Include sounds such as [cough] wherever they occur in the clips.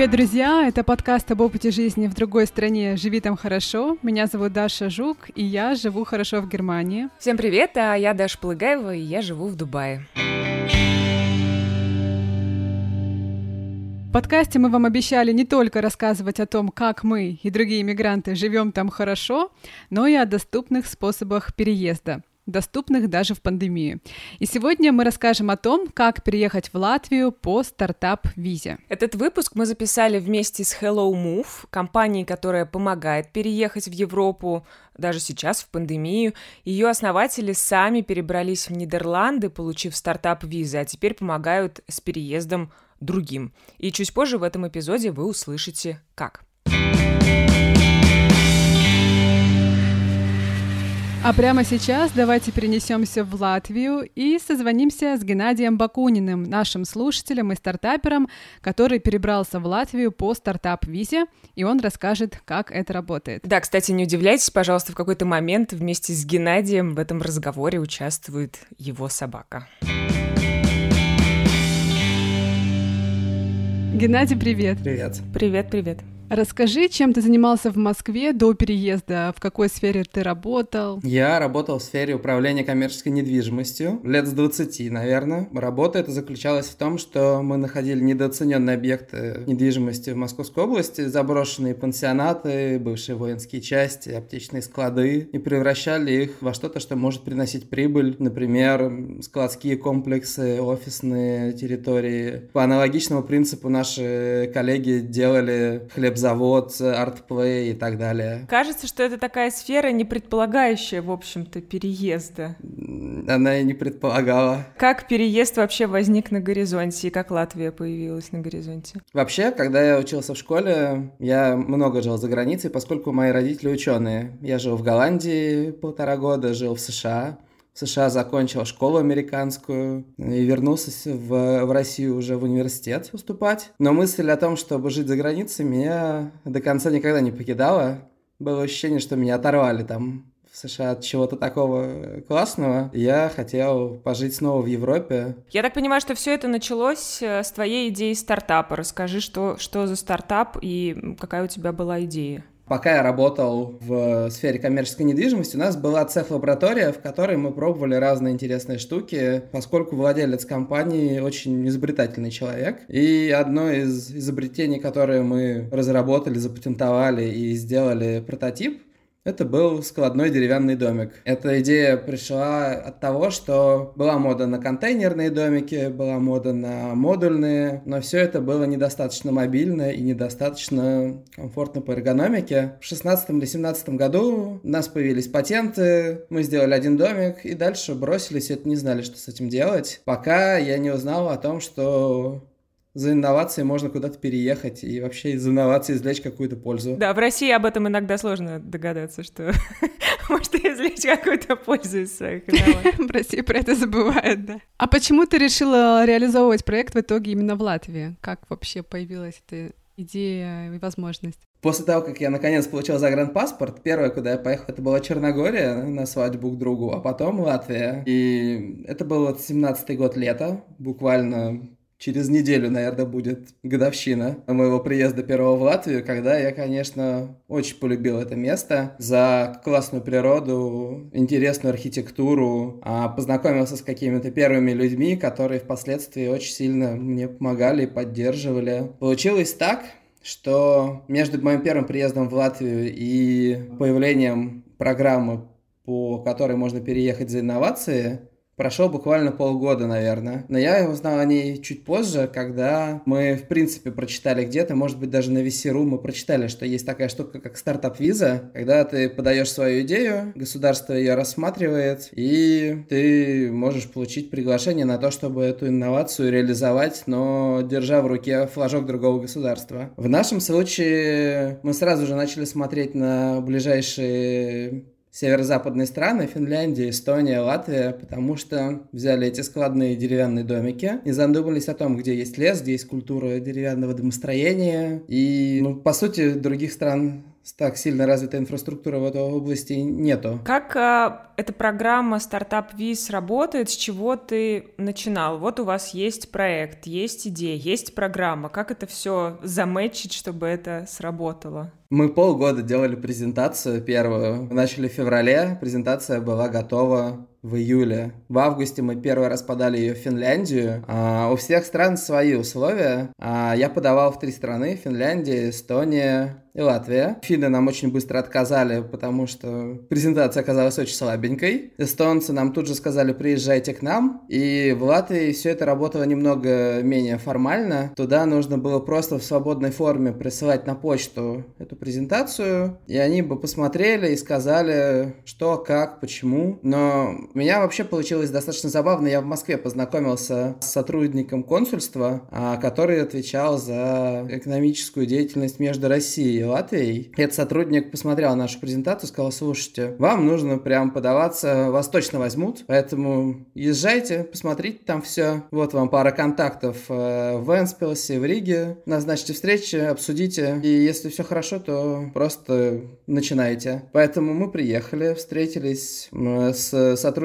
Привет, друзья! Это подкаст об опыте жизни в другой стране «Живи там хорошо». Меня зовут Даша Жук, и я живу хорошо в Германии. Всем привет, а я Даша Плыгаева, и я живу в Дубае. В подкасте мы вам обещали не только рассказывать о том, как мы и другие мигранты живем там хорошо, но и о доступных способах переезда доступных даже в пандемию. И сегодня мы расскажем о том, как переехать в Латвию по стартап-визе. Этот выпуск мы записали вместе с Hello Move, компанией, которая помогает переехать в Европу даже сейчас, в пандемию. Ее основатели сами перебрались в Нидерланды, получив стартап-визы, а теперь помогают с переездом другим. И чуть позже в этом эпизоде вы услышите, как. А прямо сейчас давайте перенесемся в Латвию и созвонимся с Геннадием Бакуниным, нашим слушателем и стартапером, который перебрался в Латвию по стартап-визе, и он расскажет, как это работает. Да, кстати, не удивляйтесь, пожалуйста, в какой-то момент вместе с Геннадием в этом разговоре участвует его собака. Геннадий, привет. Привет. Привет, привет. Расскажи, чем ты занимался в Москве до переезда, в какой сфере ты работал? Я работал в сфере управления коммерческой недвижимостью лет с 20, наверное. Работа эта заключалась в том, что мы находили недооцененные объекты недвижимости в Московской области, заброшенные пансионаты, бывшие воинские части, аптечные склады, и превращали их во что-то, что может приносить прибыль, например, складские комплексы, офисные территории. По аналогичному принципу наши коллеги делали хлеб завод, артплей и так далее. Кажется, что это такая сфера, не предполагающая, в общем-то, переезда. Она и не предполагала. Как переезд вообще возник на горизонте и как Латвия появилась на горизонте? Вообще, когда я учился в школе, я много жил за границей, поскольку мои родители ученые. Я жил в Голландии полтора года, жил в США. В США закончил школу американскую и вернулся в, в Россию уже в университет поступать. Но мысль о том, чтобы жить за границей, меня до конца никогда не покидала. Было ощущение, что меня оторвали там в США от чего-то такого классного. Я хотел пожить снова в Европе. Я так понимаю, что все это началось э, с твоей идеи стартапа. Расскажи, что, что за стартап и какая у тебя была идея? Пока я работал в сфере коммерческой недвижимости, у нас была цех-лаборатория, в которой мы пробовали разные интересные штуки, поскольку владелец компании очень изобретательный человек. И одно из изобретений, которое мы разработали, запатентовали и сделали прототип, это был складной деревянный домик. Эта идея пришла от того, что была мода на контейнерные домики, была мода на модульные, но все это было недостаточно мобильно и недостаточно комфортно по эргономике. В 16 или 17 году у нас появились патенты, мы сделали один домик и дальше бросились, это не знали, что с этим делать, пока я не узнал о том, что за инновации можно куда-то переехать и вообще из инноваций извлечь какую-то пользу. Да, в России об этом иногда сложно догадаться, что [laughs] может извлечь какую-то пользу из своих инноваций. [laughs] В России про это забывают, да. А почему ты решила реализовывать проект в итоге именно в Латвии? Как вообще появилась эта идея и возможность? После того, как я наконец получил загранпаспорт, первое, куда я поехал, это была Черногория на свадьбу к другу, а потом Латвия. И это был 17-й год лета, буквально через неделю, наверное, будет годовщина моего приезда первого в Латвию, когда я, конечно, очень полюбил это место за классную природу, интересную архитектуру, а познакомился с какими-то первыми людьми, которые впоследствии очень сильно мне помогали и поддерживали. Получилось так, что между моим первым приездом в Латвию и появлением программы, по которой можно переехать за инновации, Прошло буквально полгода, наверное. Но я узнал о ней чуть позже, когда мы, в принципе, прочитали где-то, может быть, даже на VC.ru мы прочитали, что есть такая штука, как стартап-виза, когда ты подаешь свою идею, государство ее рассматривает, и ты можешь получить приглашение на то, чтобы эту инновацию реализовать, но держа в руке флажок другого государства. В нашем случае мы сразу же начали смотреть на ближайшие северо-западные страны, Финляндия, Эстония, Латвия, потому что взяли эти складные деревянные домики и задумались о том, где есть лес, где есть культура деревянного домостроения. И, ну, по сути, других стран так сильно развитая инфраструктура в этой области нету. Как а, эта программа Startup Viz работает? С чего ты начинал? Вот у вас есть проект, есть идея, есть программа. Как это все заметчить, чтобы это сработало? Мы полгода делали презентацию первую. Начали в феврале, презентация была готова в июле. В августе мы первый раз подали ее в Финляндию. А, у всех стран свои условия. А, я подавал в три страны. Финляндия, Эстония, и Латвия. Финны нам очень быстро отказали, потому что презентация оказалась очень слабенькой. Эстонцы нам тут же сказали, приезжайте к нам. И в Латвии все это работало немного менее формально. Туда нужно было просто в свободной форме присылать на почту эту презентацию, и они бы посмотрели и сказали, что, как, почему. Но у меня вообще получилось достаточно забавно. Я в Москве познакомился с сотрудником консульства, а, который отвечал за экономическую деятельность между Россией и Латвией. Этот сотрудник посмотрел нашу презентацию, сказал, слушайте, вам нужно прям подаваться, вас точно возьмут, поэтому езжайте, посмотрите там все. Вот вам пара контактов э, в Энспилсе, в Риге. Назначьте встречи, обсудите. И если все хорошо, то просто начинайте. Поэтому мы приехали, встретились с сотрудником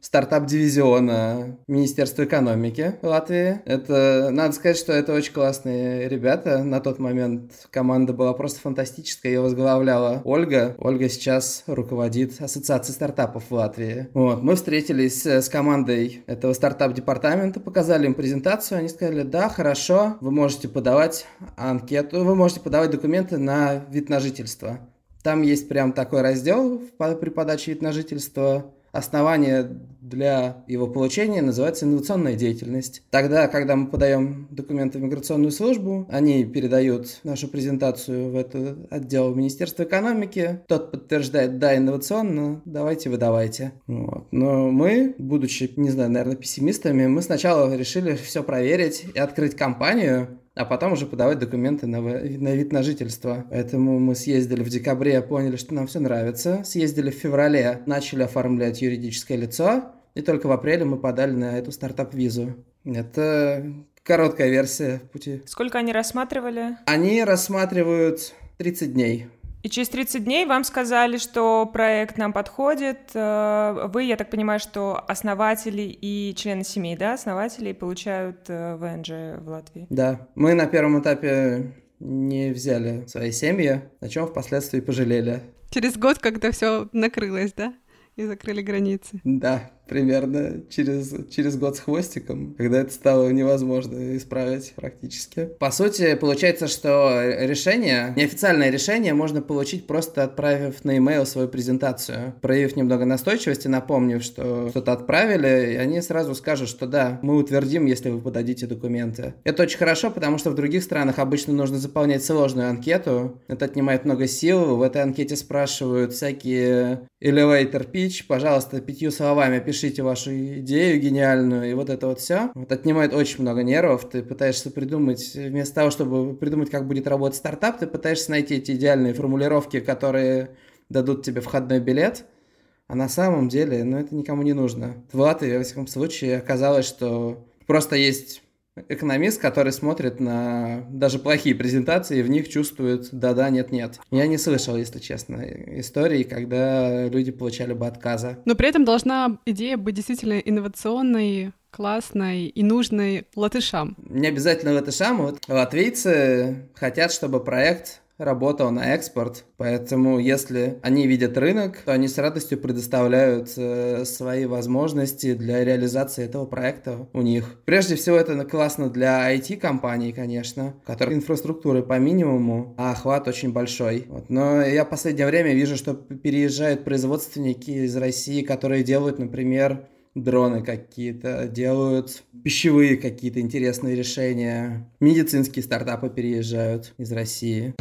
стартап-дивизиона Министерства экономики Латвии. Это, надо сказать, что это очень классные ребята. На тот момент команда была просто фантастическая. Ее возглавляла Ольга. Ольга сейчас руководит Ассоциацией стартапов в Латвии. Вот. Мы встретились с командой этого стартап-департамента, показали им презентацию. Они сказали, да, хорошо, вы можете подавать анкету, вы можете подавать документы на вид на жительство. Там есть прям такой раздел при подаче вид на жительство основание для его получения называется инновационная деятельность. Тогда, когда мы подаем документы в миграционную службу, они передают нашу презентацию в этот отдел Министерства экономики, тот подтверждает, да, инновационно, давайте выдавайте. Вот. Но мы, будучи, не знаю, наверное, пессимистами, мы сначала решили все проверить и открыть компанию, а потом уже подавать документы на, на вид на жительство. Поэтому мы съездили в декабре, поняли, что нам все нравится. Съездили в феврале, начали оформлять юридическое лицо, и только в апреле мы подали на эту стартап-визу. Это короткая версия пути. Сколько они рассматривали? Они рассматривают 30 дней. И через 30 дней вам сказали, что проект нам подходит. Э, вы, я так понимаю, что основатели и члены семей, да, основатели получают э, ВНЖ в Латвии? Да. Мы на первом этапе не взяли свои семьи, о чем впоследствии пожалели. Через год, когда все накрылось, да? И закрыли границы. Да, примерно через, через год с хвостиком, когда это стало невозможно исправить практически. По сути, получается, что решение, неофициальное решение можно получить просто отправив на e-mail свою презентацию, проявив немного настойчивости, напомнив, что что-то отправили, и они сразу скажут, что да, мы утвердим, если вы подадите документы. Это очень хорошо, потому что в других странах обычно нужно заполнять сложную анкету, это отнимает много сил, в этой анкете спрашивают всякие elevator pitch, пожалуйста, пятью словами пишите вашу идею гениальную, и вот это вот все. Вот отнимает очень много нервов. Ты пытаешься придумать, вместо того, чтобы придумать, как будет работать стартап, ты пытаешься найти эти идеальные формулировки, которые дадут тебе входной билет. А на самом деле, ну, это никому не нужно. В Латвии, во всяком случае, оказалось, что просто есть экономист, который смотрит на даже плохие презентации и в них чувствует да-да, нет-нет. Я не слышал, если честно, истории, когда люди получали бы отказа. Но при этом должна идея быть действительно инновационной, классной и нужной латышам. Не обязательно латышам. Вот латвийцы хотят, чтобы проект работал на экспорт, поэтому если они видят рынок, то они с радостью предоставляют э, свои возможности для реализации этого проекта у них. Прежде всего это классно для IT-компаний, конечно, у которых инфраструктуры по минимуму, а охват очень большой. Вот. Но я в последнее время вижу, что переезжают производственники из России, которые делают, например, дроны какие-то, делают пищевые какие-то интересные решения. Медицинские стартапы переезжают из России.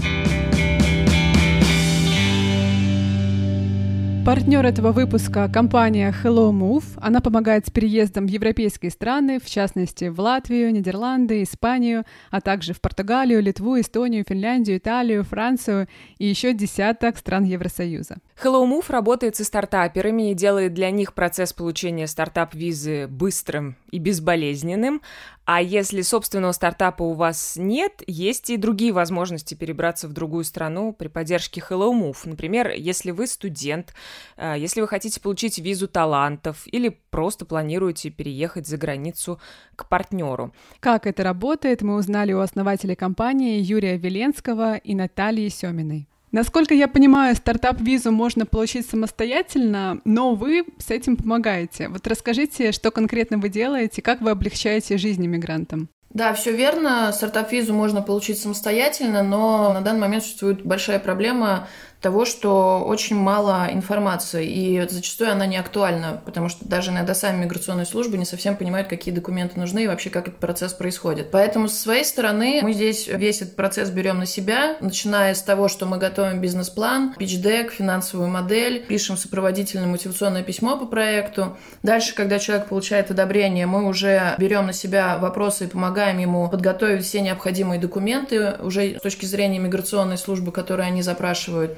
Партнер этого выпуска – компания Hello Move. Она помогает с переездом в европейские страны, в частности в Латвию, Нидерланды, Испанию, а также в Португалию, Литву, Эстонию, Финляндию, Италию, Францию и еще десяток стран Евросоюза. Hello Move работает со стартаперами и делает для них процесс получения стартап-визы быстрым и безболезненным. А если собственного стартапа у вас нет, есть и другие возможности перебраться в другую страну при поддержке Hello Move. Например, если вы студент, э, если вы хотите получить визу талантов или просто планируете переехать за границу к партнеру. Как это работает, мы узнали у основателей компании Юрия Веленского и Натальи Семиной. Насколько я понимаю, стартап-визу можно получить самостоятельно, но вы с этим помогаете. Вот расскажите, что конкретно вы делаете, как вы облегчаете жизнь иммигрантам? Да, все верно. Стартап-визу можно получить самостоятельно, но на данный момент существует большая проблема того, что очень мало информации, и зачастую она не актуальна, потому что даже иногда сами миграционные службы не совсем понимают, какие документы нужны и вообще как этот процесс происходит. Поэтому со своей стороны мы здесь весь этот процесс берем на себя, начиная с того, что мы готовим бизнес-план, пич-дек, финансовую модель, пишем сопроводительное мотивационное письмо по проекту. Дальше, когда человек получает одобрение, мы уже берем на себя вопросы и помогаем ему подготовить все необходимые документы уже с точки зрения миграционной службы, которые они запрашивают.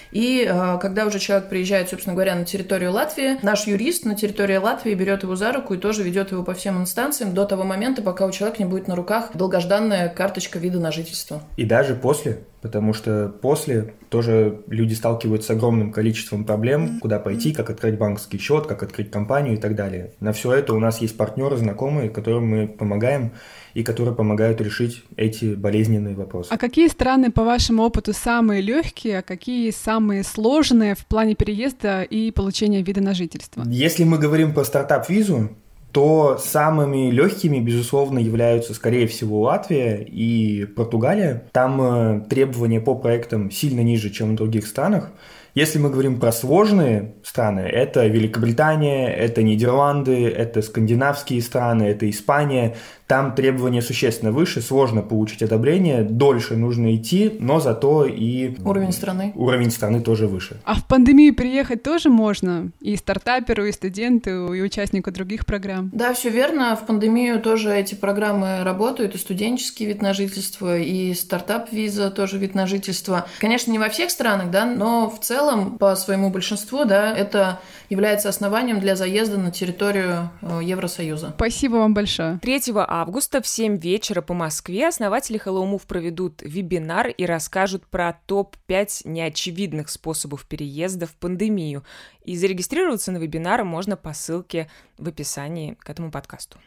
И э, когда уже человек приезжает, собственно говоря, на территорию Латвии, наш юрист на территории Латвии берет его за руку и тоже ведет его по всем инстанциям до того момента, пока у человека не будет на руках долгожданная карточка вида на жительство. И даже после, потому что после тоже люди сталкиваются с огромным количеством проблем, куда пойти, как открыть банковский счет, как открыть компанию и так далее. На все это у нас есть партнеры, знакомые, которым мы помогаем и которые помогают решить эти болезненные вопросы. А какие страны, по вашему опыту, самые легкие, а какие самые сложные в плане переезда и получения вида на жительство? Если мы говорим про стартап-визу, то самыми легкими, безусловно, являются, скорее всего, Латвия и Португалия. Там э, требования по проектам сильно ниже, чем в других странах. Если мы говорим про сложные страны, это Великобритания, это Нидерланды, это скандинавские страны, это Испания. Там требования существенно выше, сложно получить одобрение, дольше нужно идти, но зато и... Уровень страны. Уровень страны тоже выше. А в пандемию приехать тоже можно? И стартаперу, и студенту, и участнику других программ? Да, все верно. В пандемию тоже эти программы работают, и студенческий вид на жительство, и стартап-виза тоже вид на жительство. Конечно, не во всех странах, да, но в целом по своему большинству, да, это является основанием для заезда на территорию э, Евросоюза. Спасибо вам большое. 3 августа в 7 вечера по Москве основатели Hello Move проведут вебинар и расскажут про топ-5 неочевидных способов переезда в пандемию. И зарегистрироваться на вебинар можно по ссылке в описании к этому подкасту.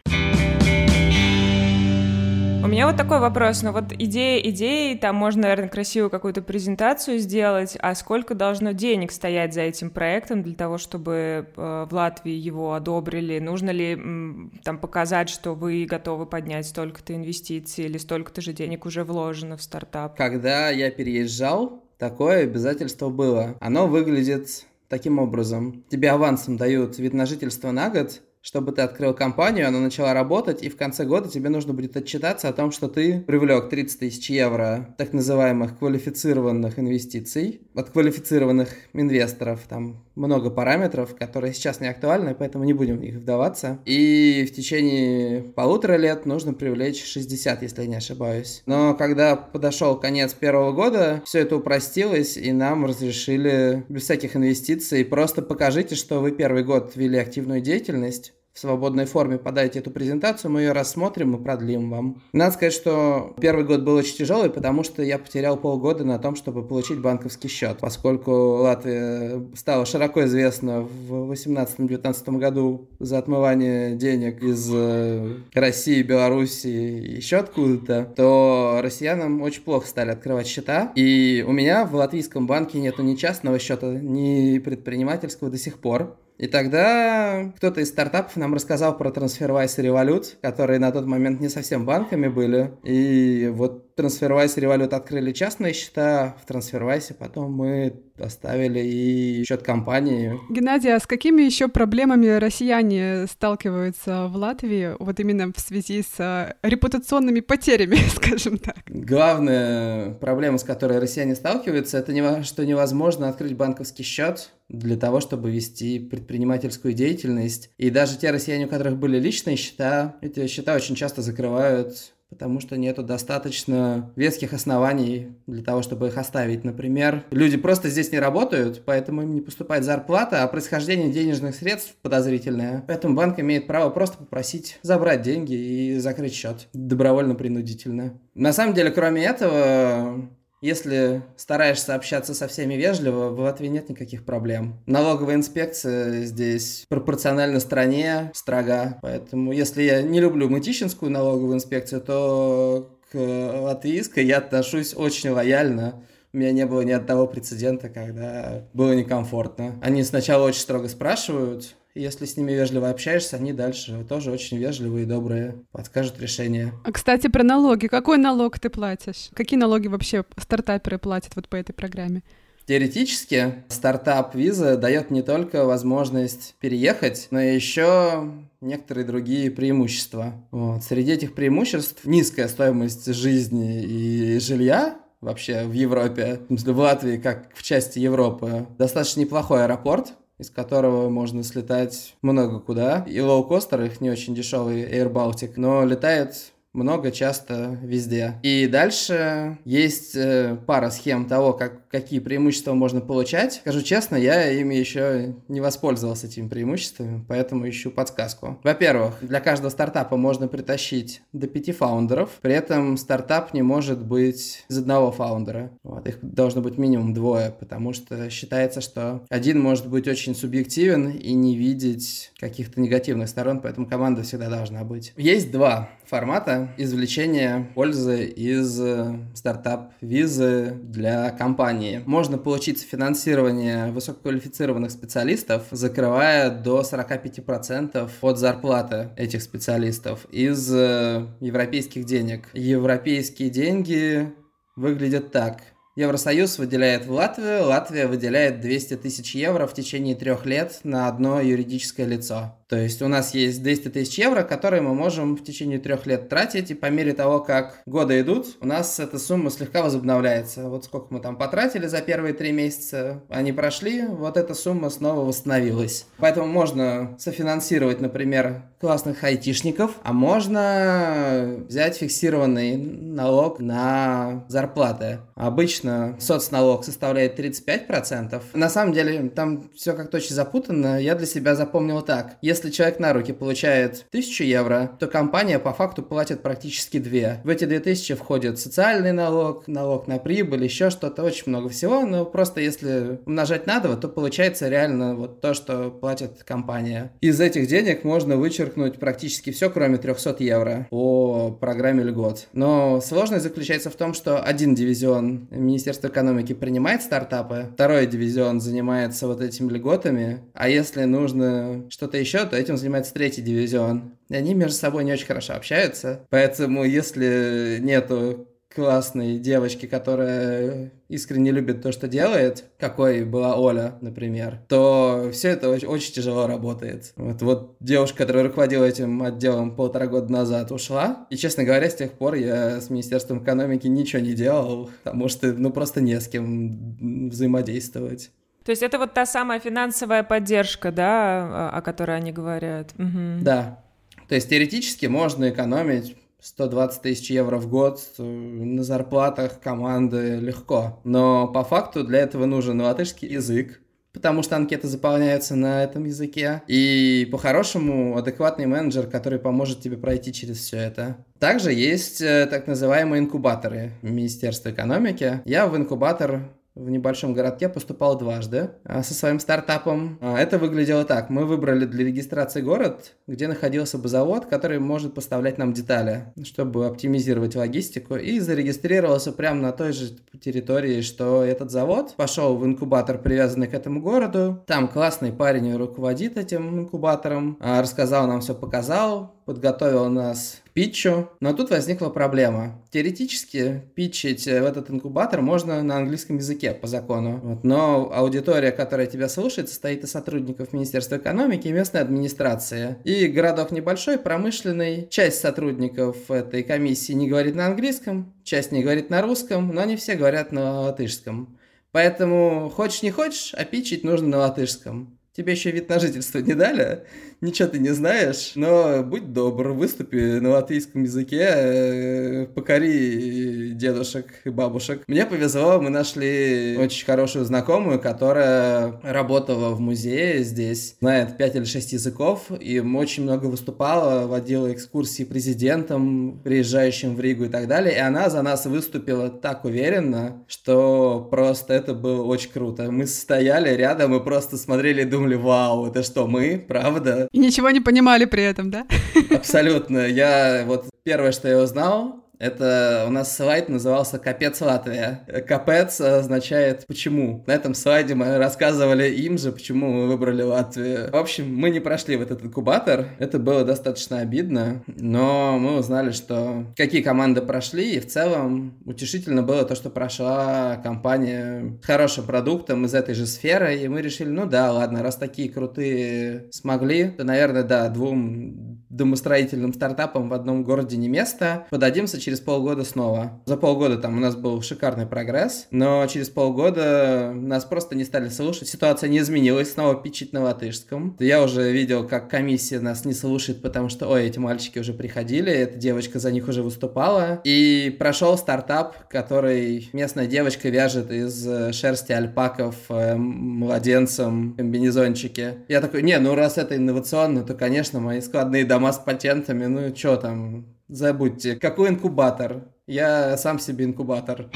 У меня вот такой вопрос, ну вот идея идеи, там можно, наверное, красивую какую-то презентацию сделать, а сколько должно денег стоять за этим проектом для того, чтобы э, в Латвии его одобрили? Нужно ли там показать, что вы готовы поднять столько-то инвестиций или столько-то же денег уже вложено в стартап? Когда я переезжал, такое обязательство было. Оно выглядит таким образом. Тебе авансом дают вид на жительство на год, чтобы ты открыл компанию, она начала работать, и в конце года тебе нужно будет отчитаться о том, что ты привлек 30 тысяч евро так называемых квалифицированных инвестиций от квалифицированных инвесторов. Там много параметров, которые сейчас не актуальны, поэтому не будем в них вдаваться. И в течение полутора лет нужно привлечь 60, если я не ошибаюсь. Но когда подошел конец первого года, все это упростилось, и нам разрешили без всяких инвестиций просто покажите, что вы первый год вели активную деятельность, в свободной форме подайте эту презентацию, мы ее рассмотрим и продлим вам. Надо сказать, что первый год был очень тяжелый, потому что я потерял полгода на том, чтобы получить банковский счет, поскольку Латвия стала широко известна в 2018-2019 году за отмывание денег из э, России, Беларуси и еще откуда-то, то россиянам очень плохо стали открывать счета. И у меня в латвийском банке нету ни частного счета, ни предпринимательского до сих пор. И тогда кто-то из стартапов нам рассказал про TransferWise и Revolut, которые на тот момент не совсем банками были. И вот TransferWise и Revolut открыли частные счета в TransferWise, потом мы оставили и счет компании. Геннадий, а с какими еще проблемами россияне сталкиваются в Латвии, вот именно в связи с э, репутационными потерями, [laughs] скажем так? Главная проблема, с которой россияне сталкиваются, это что невозможно открыть банковский счет для того, чтобы вести предпринимательскую деятельность. И даже те россияне, у которых были личные счета, эти счета очень часто закрывают потому что нету достаточно веских оснований для того, чтобы их оставить. Например, люди просто здесь не работают, поэтому им не поступает зарплата, а происхождение денежных средств подозрительное. Поэтому банк имеет право просто попросить забрать деньги и закрыть счет добровольно-принудительно. На самом деле, кроме этого, если стараешься общаться со всеми вежливо, в Латвии нет никаких проблем. Налоговая инспекция здесь пропорционально стране строга. Поэтому если я не люблю мытищинскую налоговую инспекцию, то к латвийской я отношусь очень лояльно. У меня не было ни одного прецедента, когда было некомфортно. Они сначала очень строго спрашивают, если с ними вежливо общаешься, они дальше тоже очень вежливые и добрые, подскажут решение. А, кстати, про налоги. Какой налог ты платишь? Какие налоги вообще стартаперы платят вот по этой программе? Теоретически стартап виза дает не только возможность переехать, но и еще некоторые другие преимущества. Вот. Среди этих преимуществ низкая стоимость жизни и жилья, вообще в Европе, в Латвии, как в части Европы, достаточно неплохой аэропорт, из которого можно слетать много куда. И лоукостер, их не очень дешевый Air Baltic, но летает много, часто, везде. И дальше есть э, пара схем того, как, какие преимущества можно получать. Скажу честно, я ими еще не воспользовался этими преимуществами, поэтому ищу подсказку. Во-первых, для каждого стартапа можно притащить до пяти фаундеров, при этом стартап не может быть из одного фаундера. Вот, их должно быть минимум двое, потому что считается, что один может быть очень субъективен и не видеть каких-то негативных сторон, поэтому команда всегда должна быть. Есть два формата извлечения пользы из э, стартап-визы для компании. Можно получить финансирование высококвалифицированных специалистов, закрывая до 45% от зарплаты этих специалистов из э, европейских денег. Европейские деньги выглядят так – Евросоюз выделяет в Латвию, Латвия выделяет 200 тысяч евро в течение трех лет на одно юридическое лицо. То есть у нас есть 200 тысяч евро, которые мы можем в течение трех лет тратить, и по мере того, как годы идут, у нас эта сумма слегка возобновляется. Вот сколько мы там потратили за первые три месяца, они прошли, вот эта сумма снова восстановилась. Поэтому можно софинансировать, например, классных айтишников, а можно взять фиксированный налог на зарплаты. Обычно соцналог составляет 35%. На самом деле там все как-то очень запутанно. Я для себя запомнил так. Если если человек на руки получает 1000 евро, то компания по факту платит практически 2. В эти 2000 входит социальный налог, налог на прибыль, еще что-то, очень много всего, но просто если умножать на 2, то получается реально вот то, что платит компания. Из этих денег можно вычеркнуть практически все, кроме 300 евро по программе льгот. Но сложность заключается в том, что один дивизион Министерства экономики принимает стартапы, второй дивизион занимается вот этими льготами, а если нужно что-то еще, то этим занимается третий дивизион. И они между собой не очень хорошо общаются. Поэтому если нету классной девочки, которая искренне любит то, что делает, какой была Оля, например, то все это очень, очень тяжело работает. Вот, вот девушка, которая руководила этим отделом полтора года назад, ушла. И, честно говоря, с тех пор я с Министерством экономики ничего не делал, потому что, ну, просто не с кем взаимодействовать. То есть это вот та самая финансовая поддержка, да, о которой они говорят. Угу. Да. То есть теоретически можно экономить 120 тысяч евро в год э, на зарплатах команды легко. Но по факту для этого нужен латышский язык, потому что анкеты заполняются на этом языке. И по-хорошему адекватный менеджер, который поможет тебе пройти через все это. Также есть э, так называемые инкубаторы Министерства экономики. Я в инкубатор в небольшом городке поступал дважды а, со своим стартапом. А, это выглядело так. Мы выбрали для регистрации город, где находился бы завод, который может поставлять нам детали, чтобы оптимизировать логистику, и зарегистрировался прямо на той же территории, что этот завод. Пошел в инкубатор, привязанный к этому городу. Там классный парень руководит этим инкубатором, а, рассказал нам все, показал, подготовил нас к питчу, но тут возникла проблема. Теоретически питчить в этот инкубатор можно на английском языке по закону, вот, но аудитория, которая тебя слушает, состоит из сотрудников Министерства экономики и местной администрации. И городок небольшой, промышленный, часть сотрудников этой комиссии не говорит на английском, часть не говорит на русском, но они все говорят на латышском. Поэтому хочешь не хочешь, а питчить нужно на латышском. Тебе еще вид на жительство не дали, ничего ты не знаешь, но будь добр, выступи на латвийском языке, э, покори дедушек и бабушек. Мне повезло, мы нашли очень хорошую знакомую, которая работала в музее здесь, знает 5 или 6 языков, и очень много выступала, водила экскурсии президентам, приезжающим в Ригу и так далее, и она за нас выступила так уверенно, что просто это было очень круто. Мы стояли рядом и просто смотрели и думали, думали, вау, это что, мы, правда? И ничего не понимали при этом, да? Абсолютно. Я вот первое, что я узнал, это у нас слайд назывался «Капец Латвия». «Капец» означает «почему». На этом слайде мы рассказывали им же, почему мы выбрали Латвию. В общем, мы не прошли в этот инкубатор. Это было достаточно обидно, но мы узнали, что какие команды прошли, и в целом утешительно было то, что прошла компания с хорошим продуктом из этой же сферы, и мы решили, ну да, ладно, раз такие крутые смогли, то, наверное, да, двум домостроительным стартапам в одном городе не место. Подадимся через полгода снова. За полгода там у нас был шикарный прогресс, но через полгода нас просто не стали слушать. Ситуация не изменилась, снова пичить на латышском. Я уже видел, как комиссия нас не слушает, потому что, ой, эти мальчики уже приходили, эта девочка за них уже выступала. И прошел стартап, который местная девочка вяжет из шерсти альпаков э, младенцам комбинезончики. Я такой, не, ну раз это инновационно, то, конечно, мои складные дома с патентами, ну что там, забудьте. Какой инкубатор? Я сам себе инкубатор.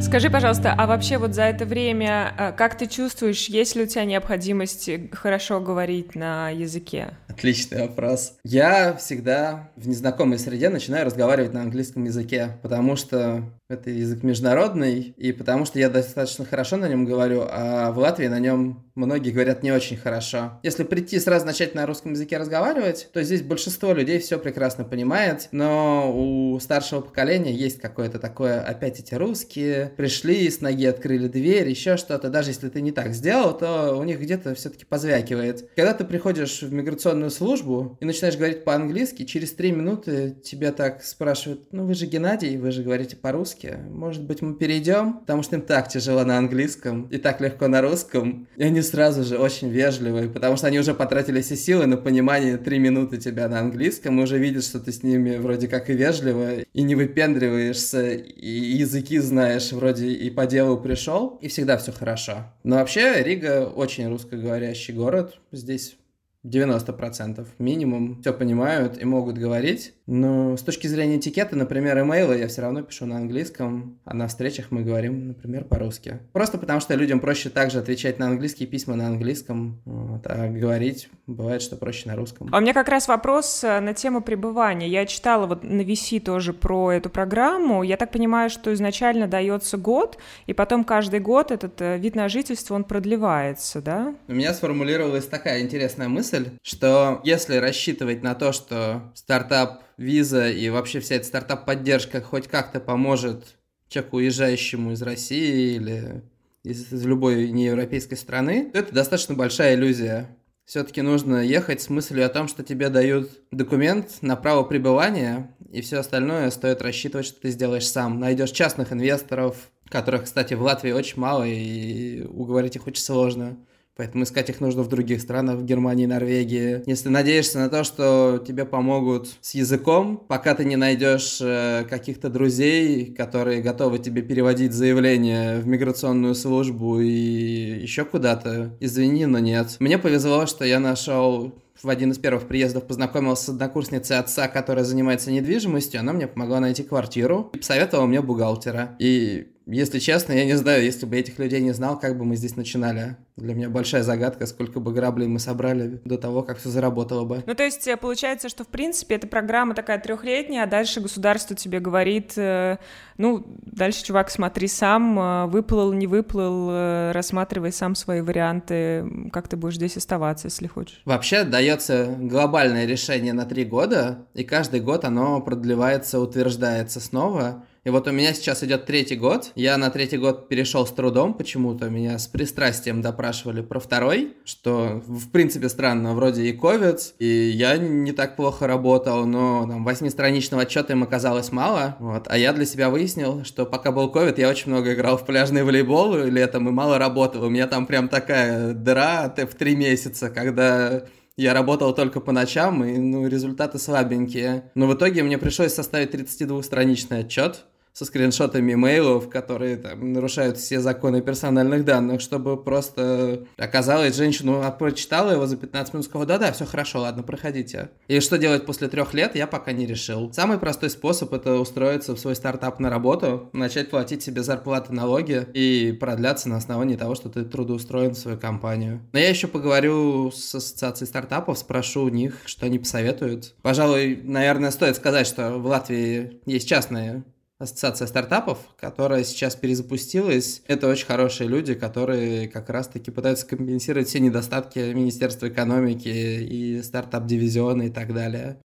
Скажи, пожалуйста, а вообще вот за это время э, как ты чувствуешь, есть ли у тебя необходимость хорошо говорить на языке? Отличный вопрос. Я всегда в незнакомой среде начинаю разговаривать на английском языке, потому что это язык международный, и потому что я достаточно хорошо на нем говорю, а в Латвии на нем многие говорят не очень хорошо. Если прийти сразу начать на русском языке разговаривать, то здесь большинство людей все прекрасно понимает, но у старшего поколения есть какое-то такое, опять эти русские, пришли, с ноги открыли дверь, еще что-то, даже если ты не так сделал, то у них где-то все-таки позвякивает. Когда ты приходишь в миграционную службу и начинаешь говорить по-английски, через три минуты тебя так спрашивают, ну вы же Геннадий, вы же говорите по-русски, может быть мы перейдем? Потому что им так тяжело на английском и так легко на русском. И они сразу же очень вежливые, потому что они уже потратили все силы на понимание три минуты тебя на английском, и уже видят, что ты с ними вроде как и вежливо, и не выпендриваешься, и языки знаешь, вроде и по делу пришел, и всегда все хорошо. Но вообще Рига очень русскоговорящий город. Здесь 90% минимум все понимают и могут говорить. Но с точки зрения этикета, например, имейла я все равно пишу на английском, а на встречах мы говорим, например, по-русски. Просто потому что людям проще также отвечать на английские письма на английском, вот, а говорить бывает, что проще на русском. А у меня как раз вопрос э, на тему пребывания. Я читала вот на VC тоже про эту программу. Я так понимаю, что изначально дается год, и потом каждый год этот э, вид на жительство, он продлевается, да? У меня сформулировалась такая интересная мысль, что если рассчитывать на то, что стартап виза и вообще вся эта стартап-поддержка хоть как-то поможет человеку, уезжающему из России или из, из любой неевропейской страны, то это достаточно большая иллюзия. Все-таки нужно ехать с мыслью о том, что тебе дают документ на право пребывания, и все остальное стоит рассчитывать, что ты сделаешь сам. Найдешь частных инвесторов, которых, кстати, в Латвии очень мало, и уговорить их очень сложно. Поэтому искать их нужно в других странах, в Германии, Норвегии. Если надеешься на то, что тебе помогут с языком, пока ты не найдешь э, каких-то друзей, которые готовы тебе переводить заявление в миграционную службу и еще куда-то, извини, но нет. Мне повезло, что я нашел в один из первых приездов познакомился с однокурсницей отца, которая занимается недвижимостью. Она мне помогла найти квартиру и посоветовала мне бухгалтера. И если честно, я не знаю, если бы этих людей не знал, как бы мы здесь начинали. Для меня большая загадка, сколько бы граблей мы собрали до того, как все заработало бы. Ну, то есть э, получается, что, в принципе, эта программа такая трехлетняя, а дальше государство тебе говорит, э, ну, дальше, чувак, смотри сам, э, выплыл, не выплыл, рассматривай сам свои варианты, как ты будешь здесь оставаться, если хочешь. Вообще дается глобальное решение на три года, и каждый год оно продлевается, утверждается снова. И вот у меня сейчас идет третий год. Я на третий год перешел с трудом почему-то. Меня с пристрастием допрашивали про второй, что в принципе странно. Вроде и ковид, и я не так плохо работал, но там восьмистраничного отчета им оказалось мало. Вот. А я для себя выяснил, что пока был ковид, я очень много играл в пляжный волейбол летом и мало работал. У меня там прям такая дыра в три месяца, когда я работал только по ночам, и ну, результаты слабенькие. Но в итоге мне пришлось составить 32-страничный отчет, со скриншотами имейлов, которые там, нарушают все законы персональных данных, чтобы просто оказалось, женщину прочитала его за 15 минут, сказала, да-да, все хорошо, ладно, проходите. И что делать после трех лет, я пока не решил. Самый простой способ это устроиться в свой стартап на работу, начать платить себе зарплаты, налоги и продляться на основании того, что ты трудоустроен в свою компанию. Но я еще поговорю с ассоциацией стартапов, спрошу у них, что они посоветуют. Пожалуй, наверное, стоит сказать, что в Латвии есть частные ассоциация стартапов, которая сейчас перезапустилась. Это очень хорошие люди, которые как раз-таки пытаются компенсировать все недостатки Министерства экономики и стартап-дивизиона и так далее.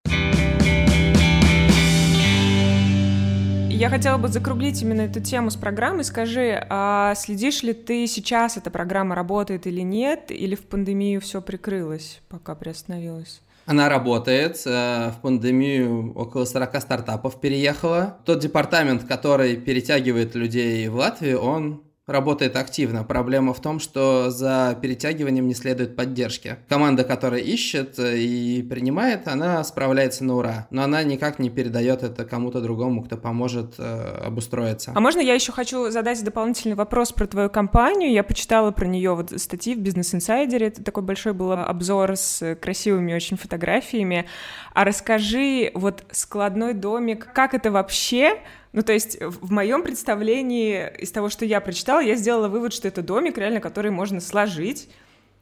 Я хотела бы закруглить именно эту тему с программой. Скажи, а следишь ли ты сейчас, эта программа работает или нет, или в пандемию все прикрылось, пока приостановилось? Она работает. Э, в пандемию около 40 стартапов переехало. Тот департамент, который перетягивает людей в Латвию, он работает активно. Проблема в том, что за перетягиванием не следует поддержки. Команда, которая ищет и принимает, она справляется на ура, но она никак не передает это кому-то другому, кто поможет э, обустроиться. А можно я еще хочу задать дополнительный вопрос про твою компанию? Я почитала про нее вот статьи в Business Insider, это такой большой был обзор с красивыми очень фотографиями. А расскажи, вот складной домик, как это вообще ну, то есть в моем представлении из того, что я прочитала, я сделала вывод, что это домик, реально, который можно сложить,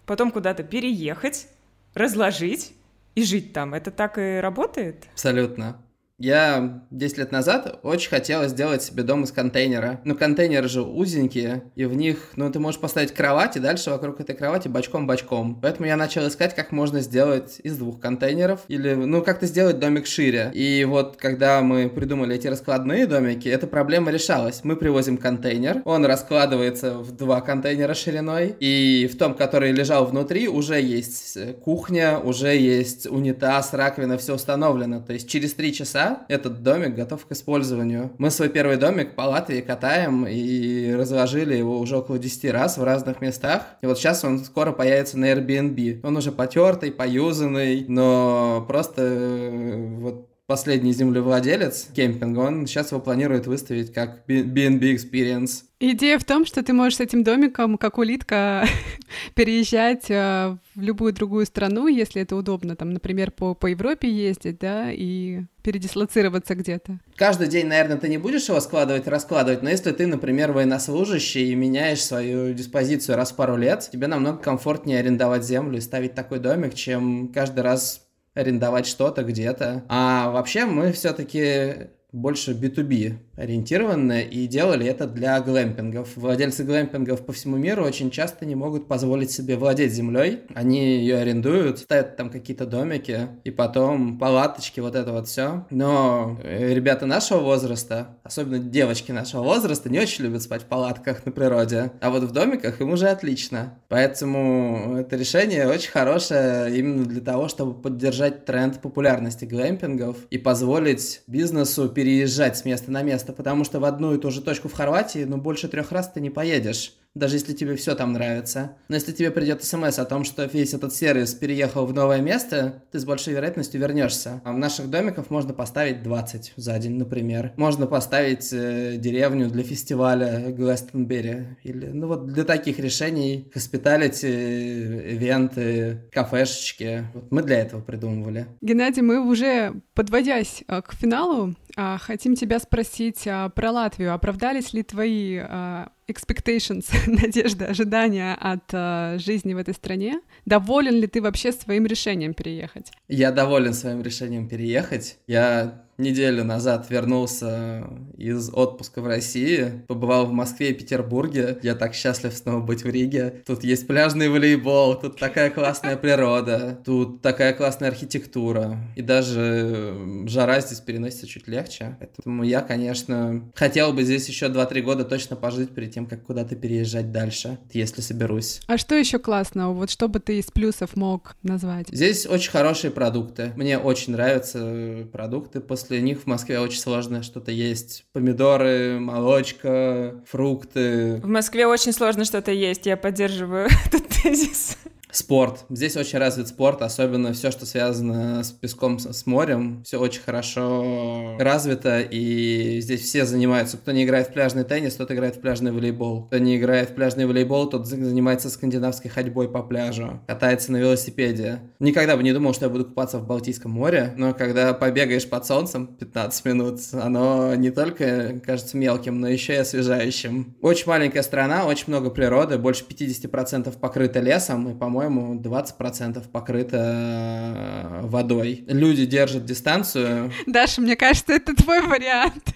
потом куда-то переехать, разложить и жить там. Это так и работает? Абсолютно. Я 10 лет назад очень хотел сделать себе дом из контейнера. Ну, контейнеры же узенькие, и в них, ну, ты можешь поставить кровать, и дальше вокруг этой кровати бочком-бочком. Поэтому я начал искать, как можно сделать из двух контейнеров, или, ну, как-то сделать домик шире. И вот, когда мы придумали эти раскладные домики, эта проблема решалась. Мы привозим контейнер, он раскладывается в два контейнера шириной, и в том, который лежал внутри, уже есть кухня, уже есть унитаз, раковина, все установлено. То есть через три часа этот домик готов к использованию. Мы свой первый домик по Латвии катаем и разложили его уже около 10 раз в разных местах. И вот сейчас он скоро появится на Airbnb. Он уже потертый, поюзанный, но просто э, вот последний землевладелец кемпинга, он сейчас его планирует выставить как B&B Experience. Идея в том, что ты можешь с этим домиком, как улитка, [laughs] переезжать э, в любую другую страну, если это удобно, там, например, по, по Европе ездить, да, и передислоцироваться где-то. Каждый день, наверное, ты не будешь его складывать, раскладывать, но если ты, например, военнослужащий и меняешь свою диспозицию раз в пару лет, тебе намного комфортнее арендовать землю и ставить такой домик, чем каждый раз арендовать что-то где-то. А вообще мы все-таки больше B2B ориентированные и делали это для глэмпингов. Владельцы глэмпингов по всему миру очень часто не могут позволить себе владеть землей. Они ее арендуют, ставят там какие-то домики и потом палаточки, вот это вот все. Но ребята нашего возраста, особенно девочки нашего возраста, не очень любят спать в палатках на природе. А вот в домиках им уже отлично. Поэтому это решение очень хорошее именно для того, чтобы поддержать тренд популярности глэмпингов и позволить бизнесу переезжать с места на место, потому что в одну и ту же точку в Хорватии, ну, больше трех раз ты не поедешь даже если тебе все там нравится. Но если тебе придет смс о том, что весь этот сервис переехал в новое место, ты с большой вероятностью вернешься. А в наших домиках можно поставить 20 за день, например. Можно поставить э, деревню для фестиваля Гластенберри. Или, ну вот для таких решений, хоспиталити, ивенты, кафешечки. Вот мы для этого придумывали. Геннадий, мы уже, подводясь э, к финалу, хотим тебя спросить а, про Латвию. Оправдались ли твои а, expectations, [laughs] надежды, ожидания от жизни в этой стране? Доволен ли ты вообще своим решением переехать? Я доволен своим решением переехать. Я неделю назад вернулся из отпуска в России, побывал в Москве и Петербурге. Я так счастлив снова быть в Риге. Тут есть пляжный волейбол, тут такая классная природа, тут такая классная архитектура. И даже жара здесь переносится чуть легче. Поэтому я, конечно, хотел бы здесь еще 2-3 года точно пожить перед тем, как куда-то переезжать дальше, если соберусь. А что еще классного? Вот что бы ты из плюсов мог назвать? Здесь очень хорошие продукты. Мне очень нравятся продукты. После них в Москве очень сложно что-то есть. Помидоры, молочка, фрукты. В Москве очень сложно что-то есть, я поддерживаю [laughs] этот тезис. Спорт. Здесь очень развит спорт, особенно все, что связано с песком, с морем. Все очень хорошо развито, и здесь все занимаются. Кто не играет в пляжный теннис, тот играет в пляжный волейбол. Кто не играет в пляжный волейбол, тот занимается скандинавской ходьбой по пляжу, катается на велосипеде. Никогда бы не думал, что я буду купаться в Балтийском море, но когда побегаешь под солнцем 15 минут, оно не только кажется мелким, но еще и освежающим. Очень маленькая страна, очень много природы, больше 50% покрыто лесом, и, по-моему, по-моему, 20% покрыто э, водой. Люди держат дистанцию. Даша, мне кажется, это твой вариант. [laughs]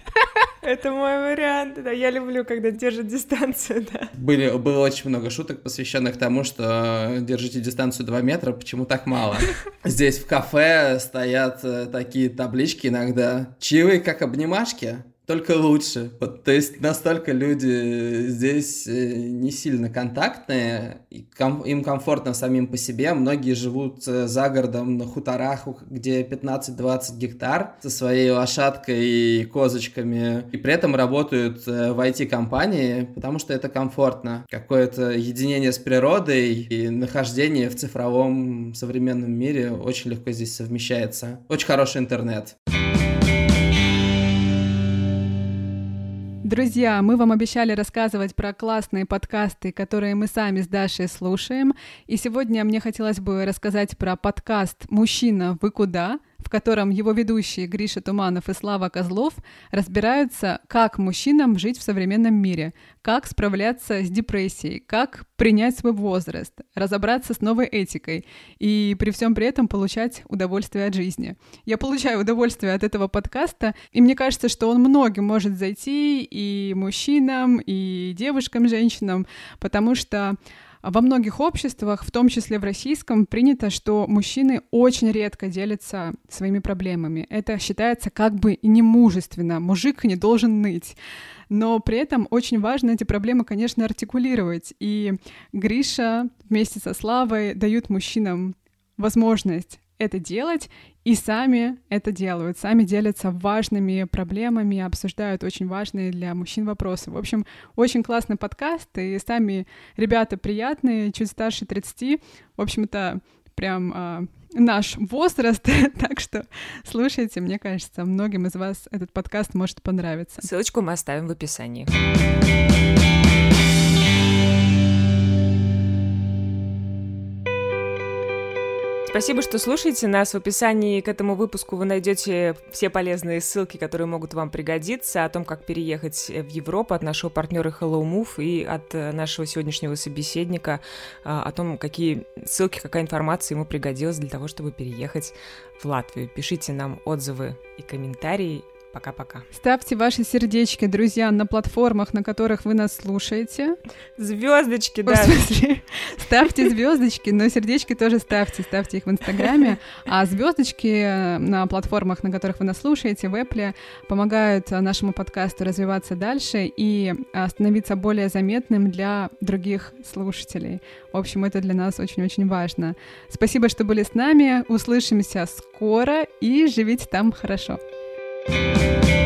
Это мой вариант, да, я люблю, когда держат дистанцию, да. Были, было очень много шуток, посвященных тому, что держите дистанцию 2 метра, почему так мало. [laughs] Здесь в кафе стоят э, такие таблички иногда. Чаевые как обнимашки, только лучше. Вот, то есть настолько люди здесь э, не сильно контактные, ком- им комфортно самим по себе. Многие живут э, за городом на хуторах, где 15-20 гектар со своей лошадкой и козочками, и при этом работают э, в IT-компании, потому что это комфортно. Какое-то единение с природой и нахождение в цифровом современном мире очень легко здесь совмещается. Очень хороший интернет. Друзья, мы вам обещали рассказывать про классные подкасты, которые мы сами с Дашей слушаем. И сегодня мне хотелось бы рассказать про подкаст «Мужчина, вы куда?», в котором его ведущие Гриша Туманов и Слава Козлов разбираются, как мужчинам жить в современном мире, как справляться с депрессией, как принять свой возраст, разобраться с новой этикой и при всем при этом получать удовольствие от жизни. Я получаю удовольствие от этого подкаста, и мне кажется, что он многим может зайти и мужчинам, и девушкам, женщинам, потому что во многих обществах, в том числе в российском, принято, что мужчины очень редко делятся своими проблемами. Это считается как бы немужественно. Мужик не должен ныть. Но при этом очень важно эти проблемы, конечно, артикулировать. И Гриша вместе со Славой дают мужчинам возможность это делать, и сами это делают, сами делятся важными проблемами, обсуждают очень важные для мужчин вопросы. В общем, очень классный подкаст, и сами ребята приятные, чуть старше 30. В общем-то, прям а, наш возраст, [laughs] так что слушайте, мне кажется, многим из вас этот подкаст может понравиться. Ссылочку мы оставим в описании. Спасибо, что слушаете нас. В описании к этому выпуску вы найдете все полезные ссылки, которые могут вам пригодиться, о том, как переехать в Европу от нашего партнера Hello Move и от э, нашего сегодняшнего собеседника, а, о том, какие ссылки, какая информация ему пригодилась для того, чтобы переехать в Латвию. Пишите нам отзывы и комментарии Пока-пока. Ставьте ваши сердечки, друзья, на платформах, на которых вы нас слушаете. Звездочки, да. Ставьте звездочки, но сердечки тоже ставьте. Ставьте их в Инстаграме. А звездочки на платформах, на которых вы нас слушаете, в Apple, помогают нашему подкасту развиваться дальше и становиться более заметным для других слушателей. В общем, это для нас очень-очень важно. Спасибо, что были с нами. Услышимся скоро и живите там хорошо. Música